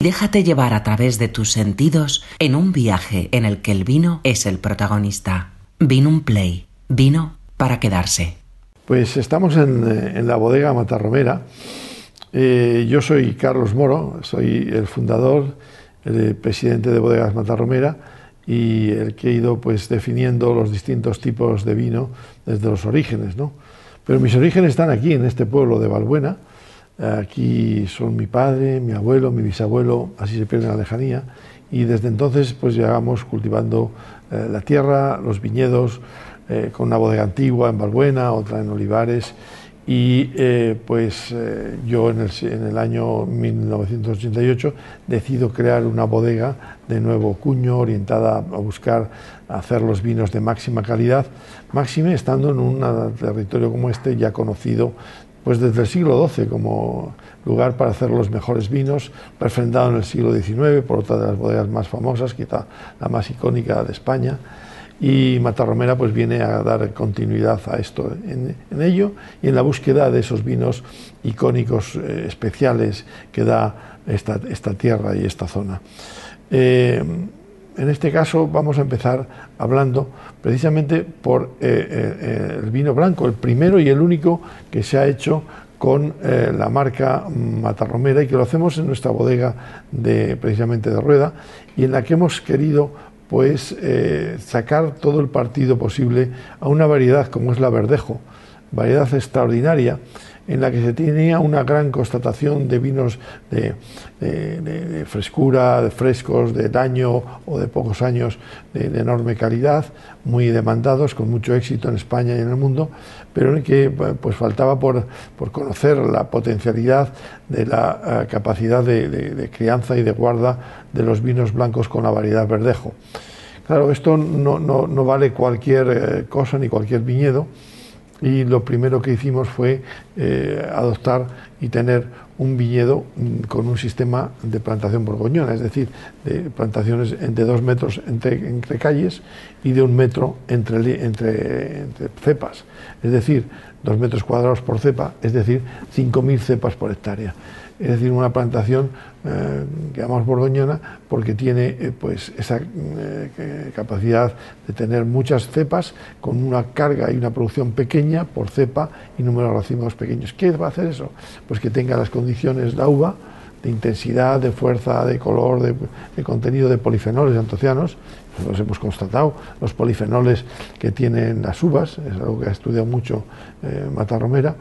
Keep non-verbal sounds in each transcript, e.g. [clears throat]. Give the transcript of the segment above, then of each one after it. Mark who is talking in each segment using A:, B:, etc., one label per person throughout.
A: Déjate llevar a través de tus sentidos en un viaje en el que el vino es el protagonista. Vino un play. Vino para quedarse.
B: Pues estamos en, eh, la bodega Matarromera. Eh, yo soy Carlos Moro, soy el fundador, el presidente de Bodegas Matarromera y el que he ido pues definiendo los distintos tipos de vino desde los orígenes, ¿no? Pero mis orígenes están aquí, en este pueblo de Valbuena, Aquí son mi padre, mi abuelo, mi bisabuelo, así se pierde la lejanía. Y desde entonces pues llevamos cultivando eh, la tierra, los viñedos, eh, con una bodega antigua en Balbuena, otra en Olivares. Y eh, pues yo en el, en el, año 1988 decido crear una bodega de nuevo cuño orientada a buscar hacer los vinos de máxima calidad, máxime estando en un territorio como este ya conocido pues desde el siglo XII como lugar para hacer los mejores vinos, refrendado en el siglo XIX por otra de las bodegas más famosas, quizá la más icónica de España. Y Matarromera pues viene a dar continuidad a esto en, ello y en la búsqueda de esos vinos icónicos eh, especiales que da esta, esta, tierra y esta zona. Eh, en este caso vamos a empezar hablando precisamente por eh, eh, el vino blanco, el primero y el único que se ha hecho con eh, la marca Matarromera y que lo hacemos en nuestra bodega de precisamente de rueda y en la que hemos querido pues sacar todo el partido posible a una variedad como es la verdejo, variedad extraordinaria en la que se tenía una gran constatación de vinos de, frescura, de frescos, de daño o de pocos años de, enorme calidad, muy demandados, con mucho éxito en España y en el mundo, pero en que pues, faltaba por, conocer la potencialidad de la eh, capacidad de, crianza y de guarda de los vinos blancos con la variedad verdejo. Claro, esto no vale cualquier eh, cosa ni cualquier viñedo, y lo primero que hicimos fue eh, adoptar y tener un viñedo mm, con un sistema de plantación borgoñona, es decir, de plantaciones de dos metros entre, calles y de un metro entre, entre, entre, cepas, es decir, dos metros cuadrados por cepa, es decir, 5.000 cepas por hectárea. Es decir, una plantación eh, borgoñona porque tiene eh, pues esa eh, capacidad de tener muchas cepas con una carga y una producción pequeña por cepa y número de racimos pequeños. ¿Qué va a hacer eso? Pues que tenga las condiciones la uva de intensidad, de fuerza, de color, de, contenido de polifenoles antocianos. Los hemos constatado, los polifenoles que tienen las uvas, es algo que ha estudiado mucho eh, Mata Romera,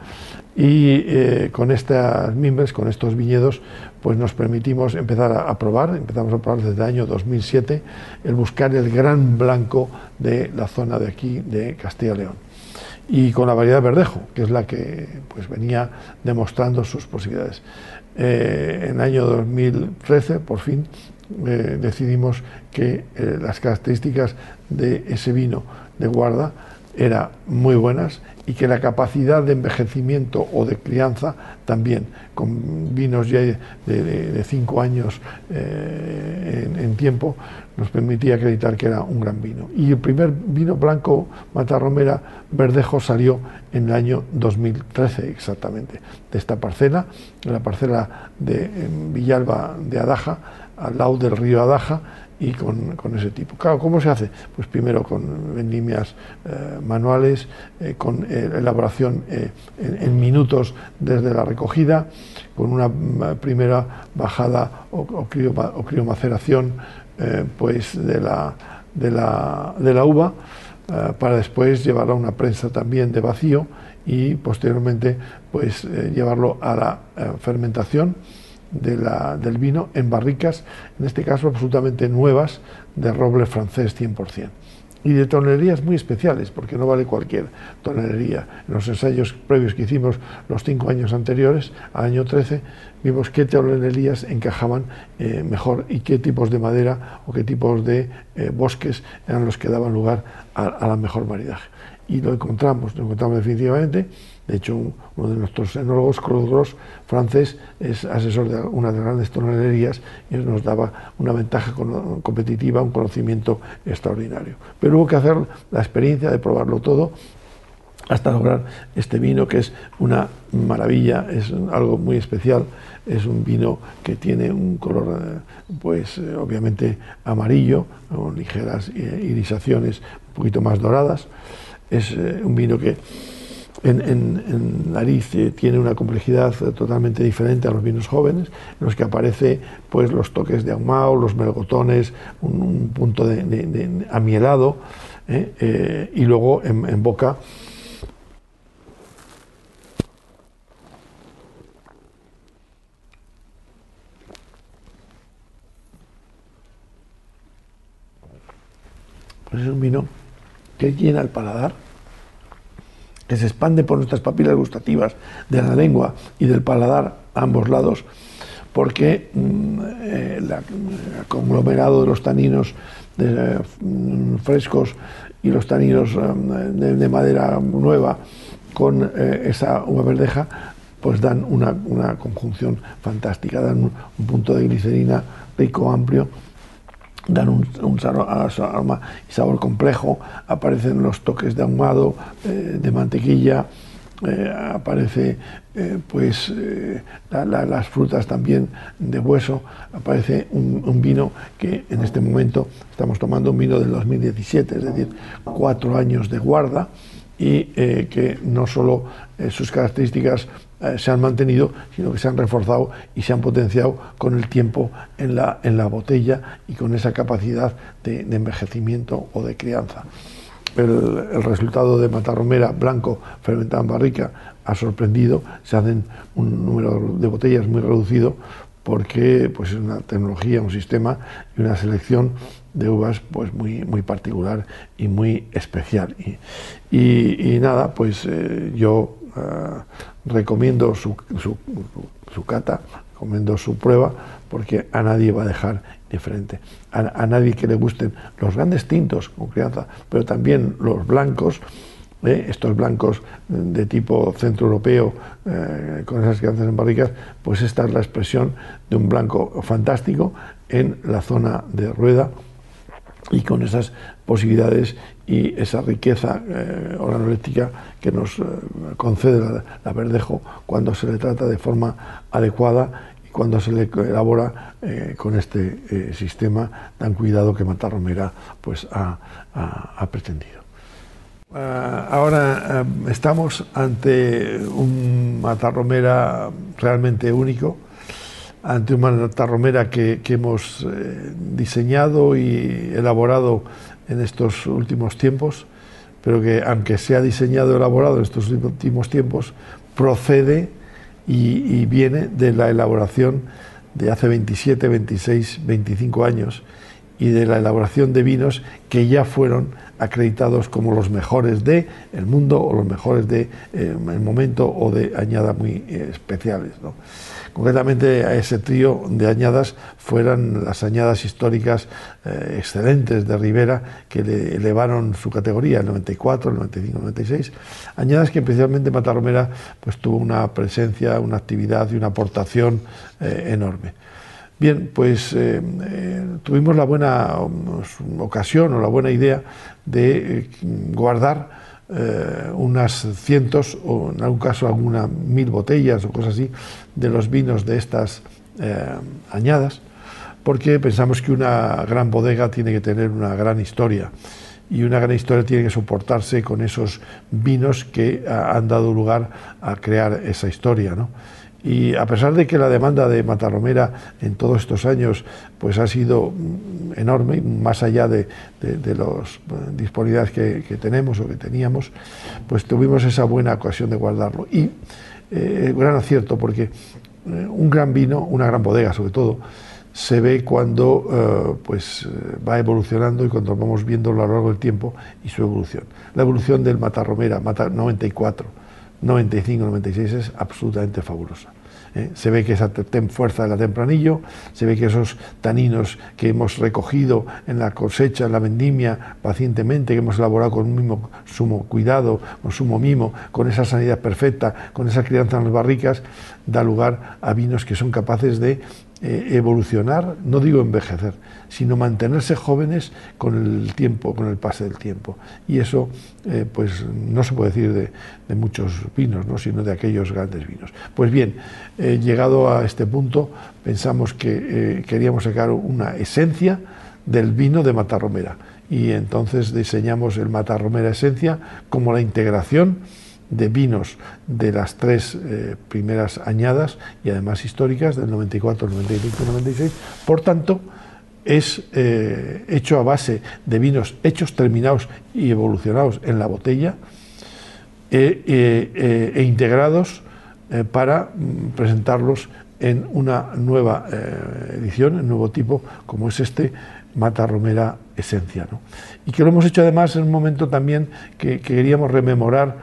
B: y con estas mimbres, con estos viñedos, pues nos permitimos empezar a, probar, empezamos a probar desde el año 2007, el buscar el gran blanco de la zona de aquí, de Castilla y León y con la variedad verdejo, que es la que pues, venía demostrando sus posibilidades. Eh, en el año 2013, por fin, eh, decidimos que eh, las características de ese vino de guarda eran muy buenas y que la capacidad de envejecimiento o de crianza también, con vinos ya de, cinco años en, tiempo, nos permitía acreditar que era un gran vino. Y el primer vino blanco Matarromera Verdejo salió en el año 2013 exactamente, de esta parcela, la parcela de Villalba de Adaja, al lado del río Adaja, y con, ese tipo. Claro, ¿cómo se hace? Pues primero con vendimias eh, manuales, eh, con eh, elaboración en, minutos desde la recogida, con una primera bajada o, criomaceración pues de la, de la, de la uva para después llevarlo a una prensa también de vacío y posteriormente pues llevarlo a la del vino en barricas, en este caso absolutamente nuevas, de roble francés 100% y de tonelerías muy especiales, porque no vale cualquier tonelería. En los ensayos previos que hicimos los cinco años anteriores, al año 13, vimos qué tonelerías encajaban eh, mejor y qué tipos de madera o qué tipos de eh, bosques eran los que daban lugar a, la mejor variedad. Y lo encontramos, lo encontramos definitivamente de hecho, uno de nuestros enólogos, Claude Gross, francés, es asesor de una de las grandes tonelerías y nos daba una ventaja competitiva, un conocimiento extraordinario. Pero hubo que hacer la experiencia de probarlo todo hasta lograr este vino que es una maravilla, es algo muy especial, es un vino que tiene un color eh, pues eh, obviamente amarillo, con ligeras eh, irisaciones un poquito más doradas, es un vino que en, nariz tiene una complejidad totalmente diferente a los vinos jóvenes, en los que aparece pues los toques de ahumado, los melgotones, un, punto de, amielado, y luego en boca Pues es un vino que llena el paladar, que se expande por nuestras papilas gustativas de la lengua y del paladar a ambos lados, porque mm, eh, el conglomerado de los taninos mm, frescos y los taninos mm, de, madera nueva con eh, esa uva verdeja, pues dan una, conjunción fantástica, dan un punto de glicerina rico, amplio, dan un, aroma y sabor complejo, aparecen los toques de ahumado, eh, de mantequilla, eh, aparece eh, pues las frutas también de hueso, aparece un, vino que en este momento estamos tomando un vino del 2017, es decir, cuatro años de guarda y que no solo sus características eh, se han mantenido, sino que se han reforzado y se han potenciado con el tiempo en la, en la botella y con esa capacidad de, envejecimiento o de crianza. El, resultado de Matarromera blanco fermentado en barrica ha sorprendido, se hacen un número de botellas muy reducido porque pues, es una tecnología, un sistema y una selección de uvas pues muy, muy particular y muy especial. Y, nada, pues eh, yo eh, recomiendo su, su, cata, recomiendo su prueba, porque a nadie va a dejar diferente. A, nadie que le gusten los grandes tintos con crianza, pero también los blancos, ¿eh? estos blancos de tipo centroeuropeo, eh, con esas crianzas en barricas, pues esta es la expresión de un blanco fantástico en la zona de rueda y con esas posibilidades y esa riqueza eh, que nos eh, concede la, verdejo cuando se le trata de forma adecuada y cuando se le elabora eh, con este eh, sistema tan cuidado que Matarromera pues, ha, ha pretendido. Ah, ahora estamos ante un Matarromera realmente único, ante un Matarromera que, que hemos diseñado y elaborado en estos últimos tiempos, pero que aunque sea diseñado y elaborado en estos últimos tiempos, procede y, viene de la elaboración de hace 27, 26, 25 años y de la elaboración de vinos que ya fueron acreditados como los mejores de el mundo o los mejores de eh, el momento o de añadas muy eh, especiales. Concretamente a ese trío de añadas fueran las añadas históricas eh, excelentes de Rivera que le elevaron su categoría, el 94, el 95, el 96. Añadas que especialmente Matarromera pues, tuvo una presencia, una actividad y una aportación eh, enorme. Bien, pues eh, tuvimos la buena mm, ocasión o la buena idea de guardar eh, unas cientos o en algún caso algunas mil botellas o cosas así de los vinos de estas eh, añadas, porque pensamos que una gran bodega tiene que tener una gran historia y una gran historia tiene que soportarse con esos vinos que han dado lugar a crear esa historia. ¿no? Y a pesar de que la demanda de Matarromera en todos estos años pues ha sido mm, enorme, más allá de, de, las eh, disponibilidades que, tenemos o que teníamos, pues tuvimos esa buena ocasión de guardarlo. Y eh, gran acierto, porque eh, un gran vino, una gran bodega sobre todo, se ve cuando pues, va evolucionando y cuando vamos viendo a lo largo del tiempo y su evolución. La evolución del Matarromera, Mata 94, 95, 96 es absolutamente fabulosa. ¿eh? Se ve que esa fuerza de la tempranillo, se ve que esos taninos que hemos recogido en la cosecha, en la vendimia, pacientemente, que hemos elaborado con un mismo sumo cuidado, con sumo mimo, con esa sanidad perfecta, con esa crianza en las barricas, da lugar a vinos que son capaces de eh, evolucionar, no digo envejecer, sino mantenerse jóvenes con el tiempo, con el pase del tiempo. Y eso, eh, pues no se puede decir de, muchos vinos, ¿no? sino de aquellos grandes vinos. Pues bien, llegado a este punto, pensamos que queríamos sacar una esencia del vino de Matarromera. Y entonces diseñamos el Matarromera Esencia como la integración de vinos de las tres eh, primeras añadas y además históricas del 94, 95 y 96. Por tanto, es eh, hecho a base de vinos hechos, terminados y evolucionados en la botella e, e integrados para mm, presentarlos en una nueva edición, en un nuevo tipo, como es este Mata Romera Esencia. Y que lo hemos hecho además en un momento también que queríamos rememorar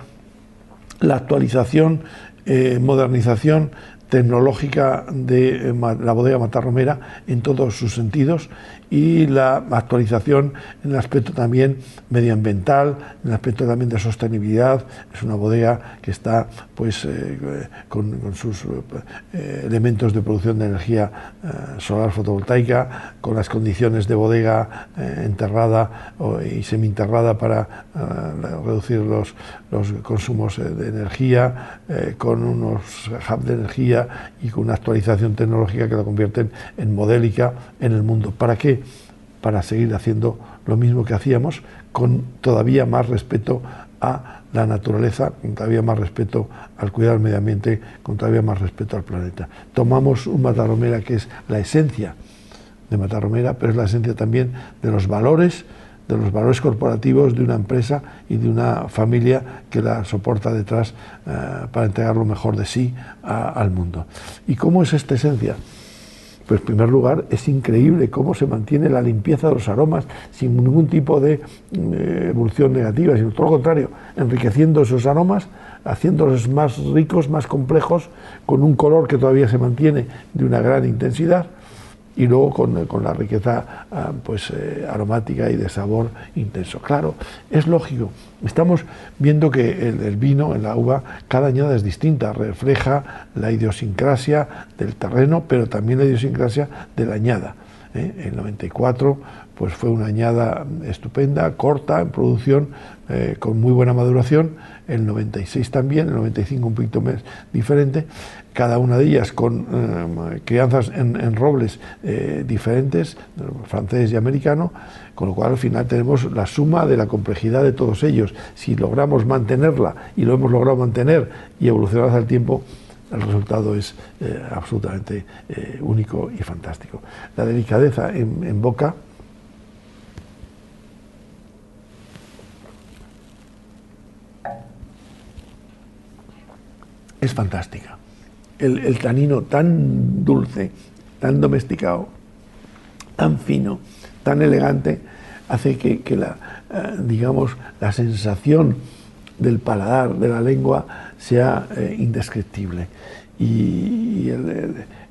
B: la actualización, eh, modernización tecnológica de eh, la bodega Matarromera en todos sus sentidos y la actualización en el aspecto también medioambiental, en el aspecto también de sostenibilidad. Es una bodega que está pues eh, con, sus eh, elementos de producción de energía solar fotovoltaica, con las condiciones de bodega enterrada y semi-enterrada para reducir los, los consumos de energía, con unos hubs de energía y con una actualización tecnológica que la convierten en modélica en el mundo. ¿Para qué? Para seguir haciendo lo mismo que hacíamos con todavía más respeto a la naturaleza, con todavía más respeto al cuidado del medio ambiente, con todavía más respeto al planeta. Tomamos un Matarromera que es la esencia de Matarromera, pero es la esencia también de los valores de los valores corporativos de una empresa y de una familia que la soporta detrás eh, para entregar lo mejor de sí al mundo. ¿Y cómo es esta esencia? Pues en primer lugar es increíble cómo se mantiene la limpieza de los aromas sin ningún tipo de eh, evolución negativa, sino todo lo contrario, enriqueciendo esos aromas, haciéndolos más ricos, más complejos, con un color que todavía se mantiene de una gran intensidad y luego con, la riqueza ah, pues, eh, aromática y de sabor intenso. Claro, es lógico. Estamos viendo que el, vino, en la uva, cada añada es distinta, refleja la idiosincrasia del terreno, pero también la idiosincrasia de la añada. ¿eh? El 94 pues, fue una añada estupenda, corta en producción, eh, con muy buena maduración, el 96 también, el 95 un poquito más diferente, cada una de ellas con eh, crianzas en, robles eh, diferentes, francés y americano, con lo cual al final tenemos la suma de la complejidad de todos ellos. Si logramos mantenerla y lo hemos logrado mantener y evolucionar hacia el tiempo, el resultado es absolutamente único y fantástico. La delicadeza en boca es fantástica el, tanino tan dulce, tan domesticado, tan fino, tan elegante, hace que, la, eh, digamos, la sensación del paladar, de la lengua, sea eh, indescriptible. Y,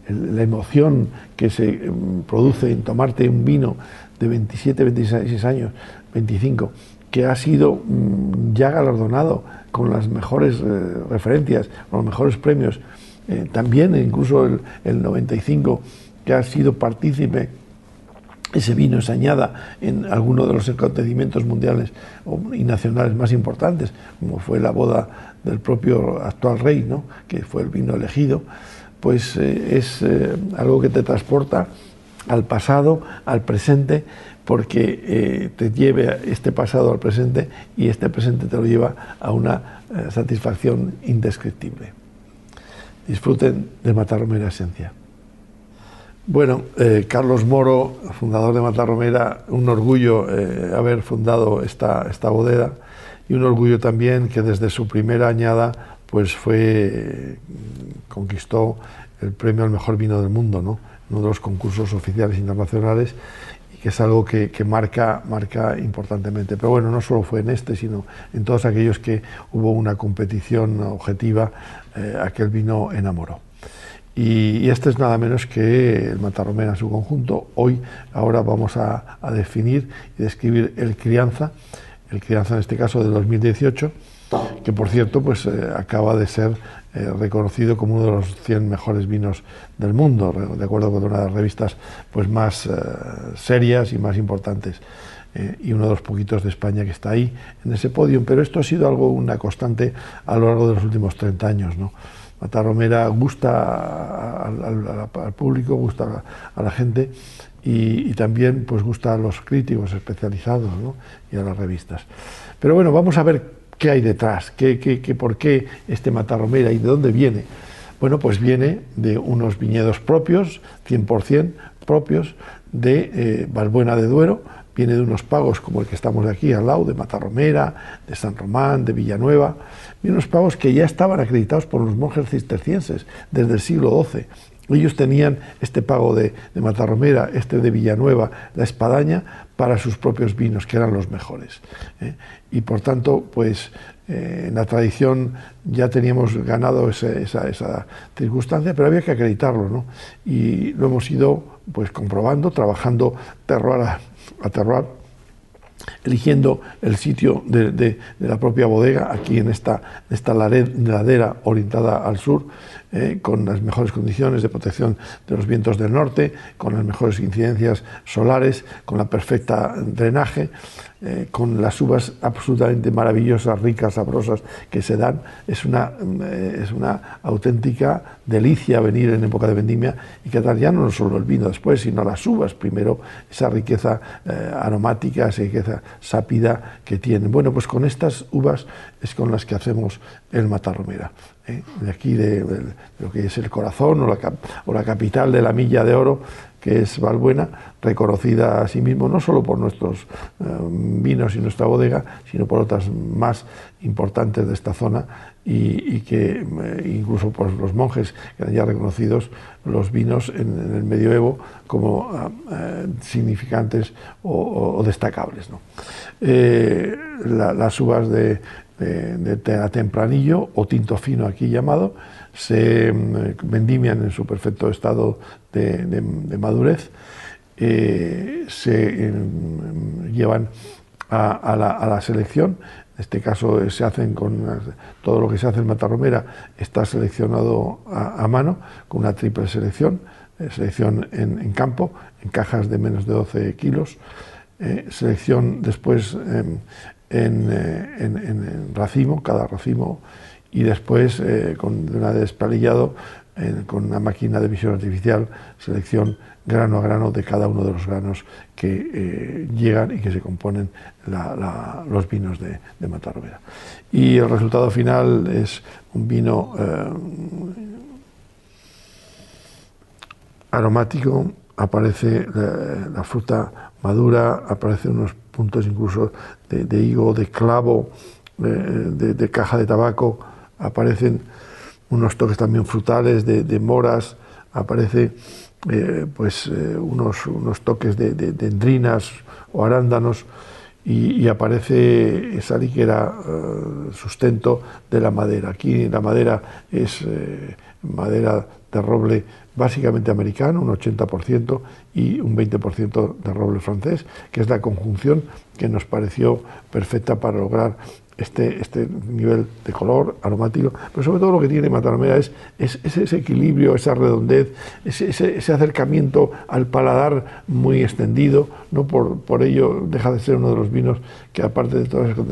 B: la emoción que se mm, produce en tomarte un vino de 27, 26 años, 25, que ha sido mm, ya galardonado con las mejores eh, referencias, con los mejores premios, eh, también incluso el, 95 que ha sido partícipe ese vino se añada en alguno de los acontecimientos mundiales y nacionales más importantes, como fue la boda del propio actual rey, ¿no? que fue el vino elegido, pues eh, es eh, algo que te transporta al pasado, al presente, porque te lleve este pasado al presente y este presente te lo lleva a una satisfacción indescriptible disfruten de Matarromera Esencia. Bueno, eh, Carlos Moro, fundador de Matarromera, un orgullo eh, haber fundado esta, esta bodega y un orgullo también que desde su primera añada pues fue, conquistó el premio al mejor vino del mundo, ¿no? Uno de los concursos oficiales internacionales que es algo que, marca, marca importantemente. Pero bueno, no solo fue en este, sino en todos aquellos que hubo una competición objetiva, eh, aquel vino enamoró. Y, este es nada menos que el Matarromera en su conjunto. Hoy, ahora vamos a, definir y describir el crianza, el crianza en este caso de 2018, que por cierto pues, eh, acaba de ser eh, reconocido como uno de los 100 mejores vinos del mundo, de acuerdo con una de las revistas pues, más serias y más importantes. y uno de los poquitos de España que está ahí en ese podio, pero esto ha sido algo, una constante a lo largo de los últimos 30 años. ¿no? Matarromera gusta al, público, gusta a la, gente y, también pues gusta a los críticos especializados y a las revistas. Pero bueno, vamos a ver qué hay detrás, qué, qué, por qué este Matarromera y de dónde viene. Bueno, pues viene de unos viñedos propios, 100% propios, de eh, Valbuena de Duero, viene de unos pagos como el que estamos de aquí al lado, de Matarromera, de San Román, de Villanueva, viene unos pagos que ya estaban acreditados por los monjes cistercienses desde el siglo XII. Ellos tenían este pago de, de Matarromera, este de Villanueva, la espadaña, para sus propios vinos, que eran los mejores. ¿eh? Y por tanto, pues eh, en la tradición ya teníamos ganado esa, circunstancia, pero había que acreditarlo, ¿no? Y lo hemos ido pues comprobando, trabajando terroir a, terroir eligiendo el sitio de, la propia bodega, aquí en esta, esta ladera orientada al sur, eh, con las mejores condiciones de protección de los vientos del norte, con las mejores incidencias solares, con la perfecta drenaje, eh, con las uvas absolutamente maravillosas, ricas, sabrosas que se dan. Es una, eh, es una auténtica delicia venir en época de vendimia y que tal ya no solo el vino después, sino las uvas primero, esa riqueza eh, aromática, esa riqueza sápida que tienen. Bueno, pues con estas uvas es con las que hacemos el matarromera. De aquí, de, lo que es el corazón o la, o capital de la milla de oro, que es Valbuena, reconocida a sí mismo no solo por nuestros eh, vinos y nuestra bodega, sino por otras más importantes de esta zona y, que eh, incluso por los monjes que eran ya reconocidos los vinos en, el medioevo como eh, significantes o, destacables. las uvas de, de, tempranillo o tinto fino aquí llamado se mm, vendimian en su perfecto estado de, madurez, eh, se em, llevan a, la, selección. En este caso se hacen con todo lo que se hace en Matarromera está seleccionado a, mano con una triple selección, eh, selección en, campo, en cajas de menos de 12 kilos, eh, selección después em, en, en, racimo, cada racimo y después eh, con una despalillado con una máquina de visión artificial, selección grano a grano de cada uno de los granos que eh, llegan y que se componen los vinos de, de Matarrovera. Y el resultado final es un vino eh, aromático, aparece la, fruta madura, aparecen unos puntos incluso de, higo, de clavo, de caja de tabaco, aparecen unos toques también frutales de, moras, aparece eh, pues eh, unos, unos, toques de, dendrinas o arándanos y, aparece esa liquera uh, sustento de la madera. Aquí la madera es madera de roble básicamente americano, un 80%, y un 20% de roble francés, que es la conjunción que nos pareció perfecta para lograr este, este nivel de color aromático, pero sobre todo lo que tiene Mataromera es, es, ese equilibrio, esa redondez, ese, ese, acercamiento al paladar muy extendido, no por, por, ello deja de ser uno de los vinos que aparte de todas las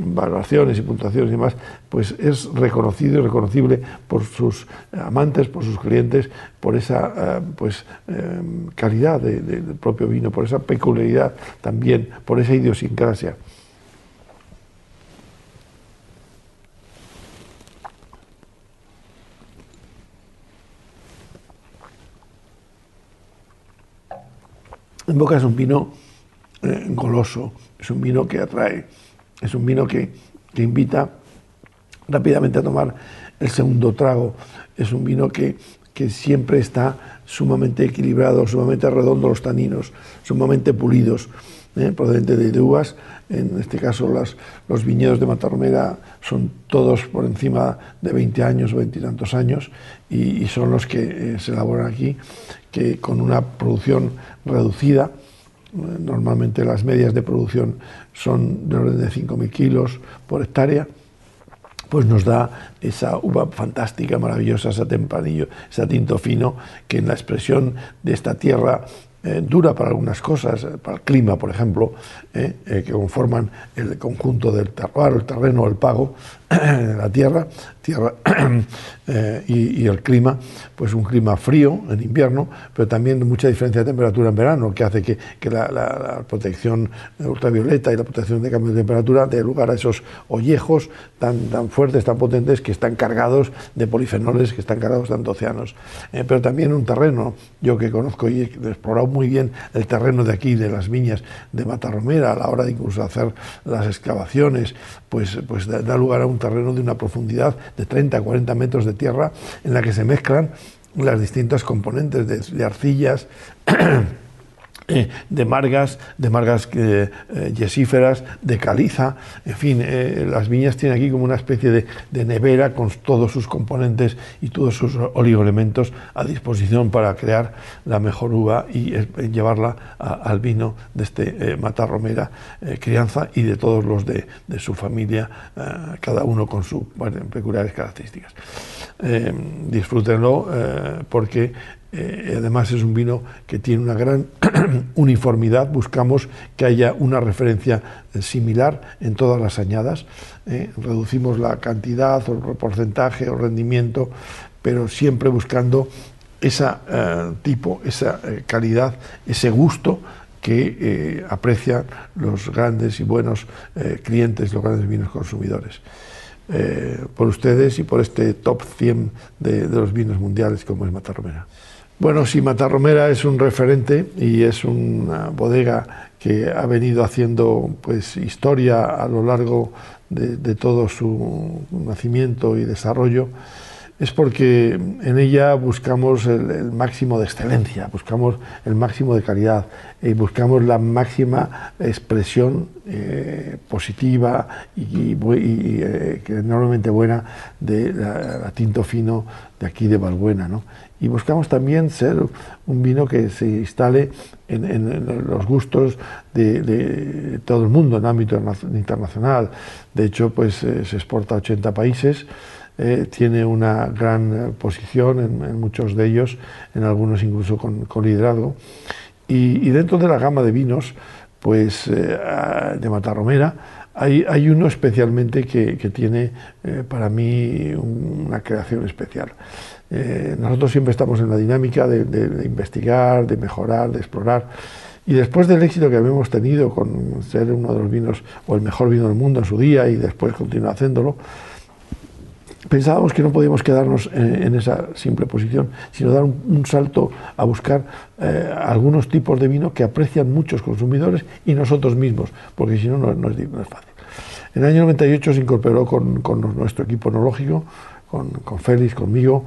B: valoraciones y puntuaciones y demás, pues es reconocido y reconocible por sus amantes, por sus clientes, por esa eh, pues, eh, calidad del propio vino, por esa peculiaridad también, por esa idiosincrasia. En boca es un vino eh, goloso, es un vino que atrae, es un vino que, invita rápidamente a tomar el segundo trago, es un vino que, siempre está sumamente equilibrado, sumamente redondo los taninos, sumamente pulidos, ¿eh? procedente de, uvas. En este caso, las, los viñedos de Matarromera son todos por encima de 20 años o 20 y tantos años y, son los que eh, se elaboran aquí, que con una producción reducida, normalmente las medias de producción son de orden de 5.000 kilos por hectárea, pues nos da esa uva fantástica, maravillosa, ese tempranillo, ese tinto fino, que en la expresión de esta tierra eh, dura para algunas cosas, eh, para el clima, por ejemplo, eh, que conforman el conjunto del terroir, el terreno, el pago, [coughs] la tierra, tierra [coughs] y, el clima, pues un clima frío en invierno, pero también mucha diferencia de temperatura en verano, que hace que, la, protección ultravioleta y la protección de cambio de temperatura dé lugar a esos ollejos tan, tan fuertes, tan potentes, que están cargados de polifenoles, que están cargados de antocianos. pero también un terreno, yo que conozco y he explorado muy bien el terreno de aquí, de las viñas de Matarromera, a la hora de incluso hacer las excavaciones, pues, pues da, lugar a un terreno de una profundidad de 30 a 40 metros de tierra en la que se mezclan las distintas componentes de arcillas. [clears throat] Eh, de margas, de margas eh, eh, yesíferas, de caliza, en fin, las viñas tienen aquí como una especie de, nevera con todos sus componentes y todos sus oligoelementos a disposición para crear la mejor uva y llevarla al vino de este Matarromera crianza y de todos los de, su familia, cada uno con sus peculiares características. disfrútenlo porque eh, además es un vino que tiene una gran [clears throat] uniformidad, buscamos que haya una referencia eh, similar en todas las añadas, eh, reducimos la cantidad o el porcentaje o rendimiento, pero siempre buscando ese tipo, esa calidad, ese gusto que aprecian los grandes y buenos clientes, los grandes vinos consumidores. por ustedes y por este top 100 de, de los vinos mundiales como es Matarromera. Bueno, sí, Matarromera es un referente y es una bodega que ha venido haciendo pues, historia a lo largo de, todo su nacimiento y desarrollo es porque en ella buscamos el, máximo de excelencia, buscamos el máximo de calidad y buscamos la máxima expresión eh, positiva y, eh, enormemente buena de tinto fino de aquí de Valbuena. ¿no? Y buscamos también ser un vino que se instale en, los gustos de, todo el mundo en ámbito internacional. De hecho, pues eh, se exporta a 80 países. Eh, tiene una gran posición en, muchos de ellos, en algunos incluso con, liderazgo. Y, dentro de la gama de vinos, pues eh, de Matarromera, hay, hay, uno especialmente que, que tiene para mí una creación especial. Eh, nosotros siempre estamos en la dinámica de, investigar, de mejorar, de explorar. Y después del éxito que habíamos tenido con ser uno de los vinos o el mejor vino del mundo en su día y después continuar haciéndolo, pensábamos que no podíamos quedarnos en, esa simple posición, sino dar un, salto a buscar eh, algunos tipos de vino que aprecian muchos consumidores y nosotros mismos, porque si no, no, es, fácil. En el año 98 se incorporó con, nuestro equipo enológico, con Félix, conmigo,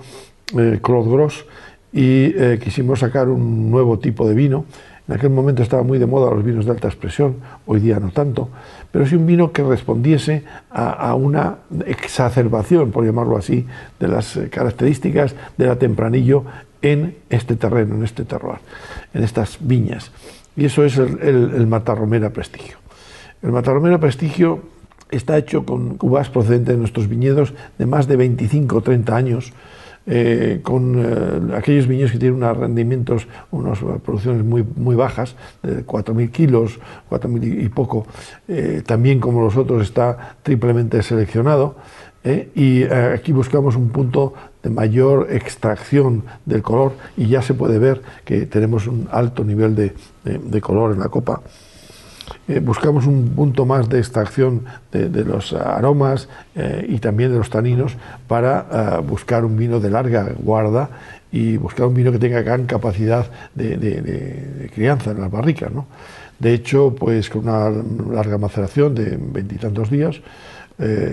B: eh, Claude Gross, y eh, quisimos sacar un nuevo tipo de vino. En aquel momento estaba muy de moda los vinos de alta expresión, hoy día no tanto, pero sí un vino que respondiese a, una exacerbación, por llamarlo así, de las eh, características de la tempranillo en este terreno, en este terroir, en estas viñas. Y eso es el, el Matarromera Prestigio. El Matarromera Prestigio está hecho con uvas procedentes de nuestros viñedos de más de 25 o 30 años, eh, con eh, aquellos viñedos que tienen unos rendimientos, unas producciones muy, muy bajas, de 4.000 kilos, 4.000 y poco, eh, también como los otros está triplemente seleccionado. y aquí buscamos un punto de mayor extracción del color y ya se puede ver que tenemos un alto nivel de color en la copa. Eh, buscamos un punto más de extracción de, los aromas eh, y también de los taninos para eh, buscar un vino de larga guarda y buscar un vino que tenga gran capacidad de, crianza en las barricas. De hecho, pues con una larga maceración de veintitantos días,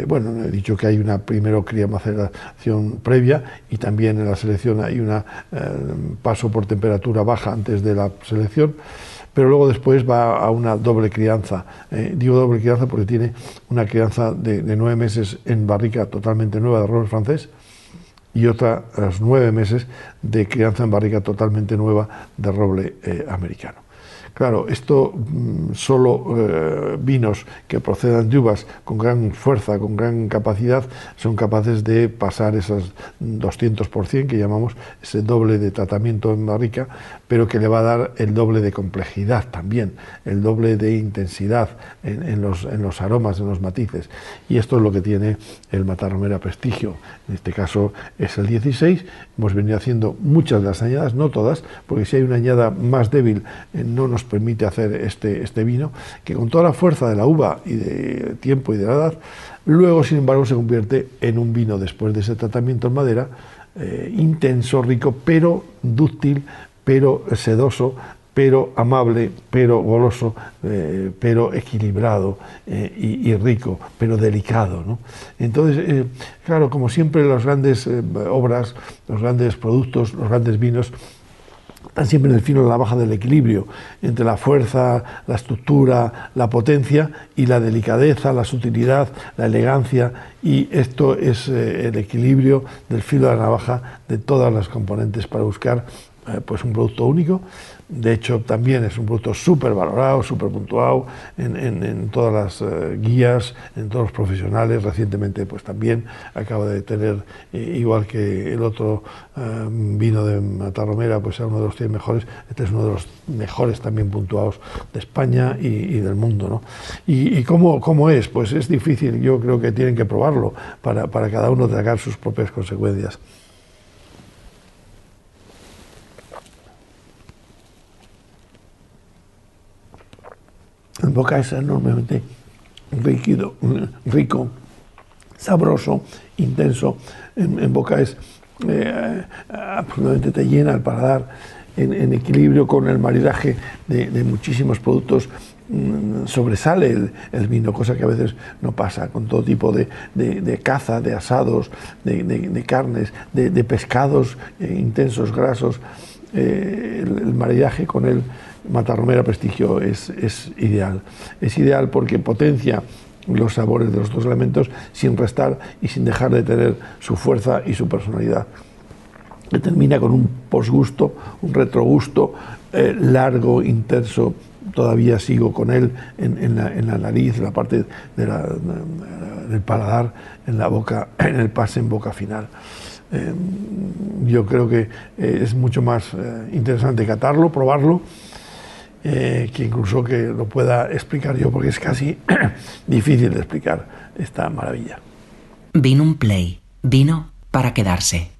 B: bueno, he dicho que hay una primero cría maceración previa y también en la selección hay un paso por temperatura baja antes de la selección pero luego después va a una doble crianza. Eh, digo doble crianza porque tiene una crianza de, nueve meses en barrica totalmente nueva de roble francés y otra a los nueve meses de crianza en barrica totalmente nueva de roble eh, americano. Claro, esto mm, solo eh, vinos que procedan de uvas con gran fuerza, con gran capacidad, son capaces de pasar esos 200% que llamamos ese doble de tratamiento en barrica, pero que le va a dar el doble de complejidad también, el doble de intensidad en, los, en los aromas, en los matices. Y esto es lo que tiene el Matarromera Prestigio. En este caso es el 16. Hemos venido haciendo muchas de las añadas, no todas, porque si hay una añada más débil eh, no nos permite hacer este, este vino, que con toda la fuerza de la uva y de tiempo y de la edad, luego sin embargo se convierte en un vino después de ese tratamiento en madera, eh, intenso, rico, pero dúctil, pero sedoso, pero amable, pero goloso, eh, pero equilibrado eh, y, rico, pero delicado. ¿no? Entonces, claro, como siempre las grandes obras, los grandes productos, los grandes vinos están siempre en el fino de la baja del equilibrio entre la fuerza, la estructura, la potencia y la delicadeza, la sutilidad, la elegancia y esto es eh, el equilibrio del filo de la navaja de todas las componentes para buscar eh, pues un producto único de hecho, también es un producto súper valorado, súper puntuado en, todas las eh, guías, en todos los profesionales. Recientemente, pues también acaba de tener, eh, igual que el otro vino de Matarromera, pues era uno de los 100 mejores. Este es uno de los mejores también puntuados de España y, del mundo. ¿no? ¿Y, cómo, cómo, es? Pues es difícil, yo creo que tienen que probarlo para, para cada uno tragar sus propias consecuencias. En boca es enormemente rico, rico sabroso, intenso. En, boca es eh, absolutamente te llena el paladar en, equilibrio con el maridaje de, muchísimos productos. Mm, sobresale el, vino, cosa que a veces no pasa con todo tipo de, caza, de asados, de, carnes, de, pescados eh, intensos, grasos. Eh, el, el maridaje con él Matarromera Prestigio es, ideal. Es ideal porque potencia los sabores de los dos elementos sin restar y sin dejar de tener su fuerza y su personalidad. termina con un posgusto, un retrogusto eh, largo, intenso. Todavía sigo con él en, la, nariz, en la parte del paladar, en la boca, [clears throat] en el pase en boca final. Eh, yo creo que eh, es mucho más interesante catarlo, probarlo eh, que incluso que lo pueda explicar yo, porque es casi [clears throat] difícil de explicar esta maravilla.
A: Vino un play, vino para quedarse.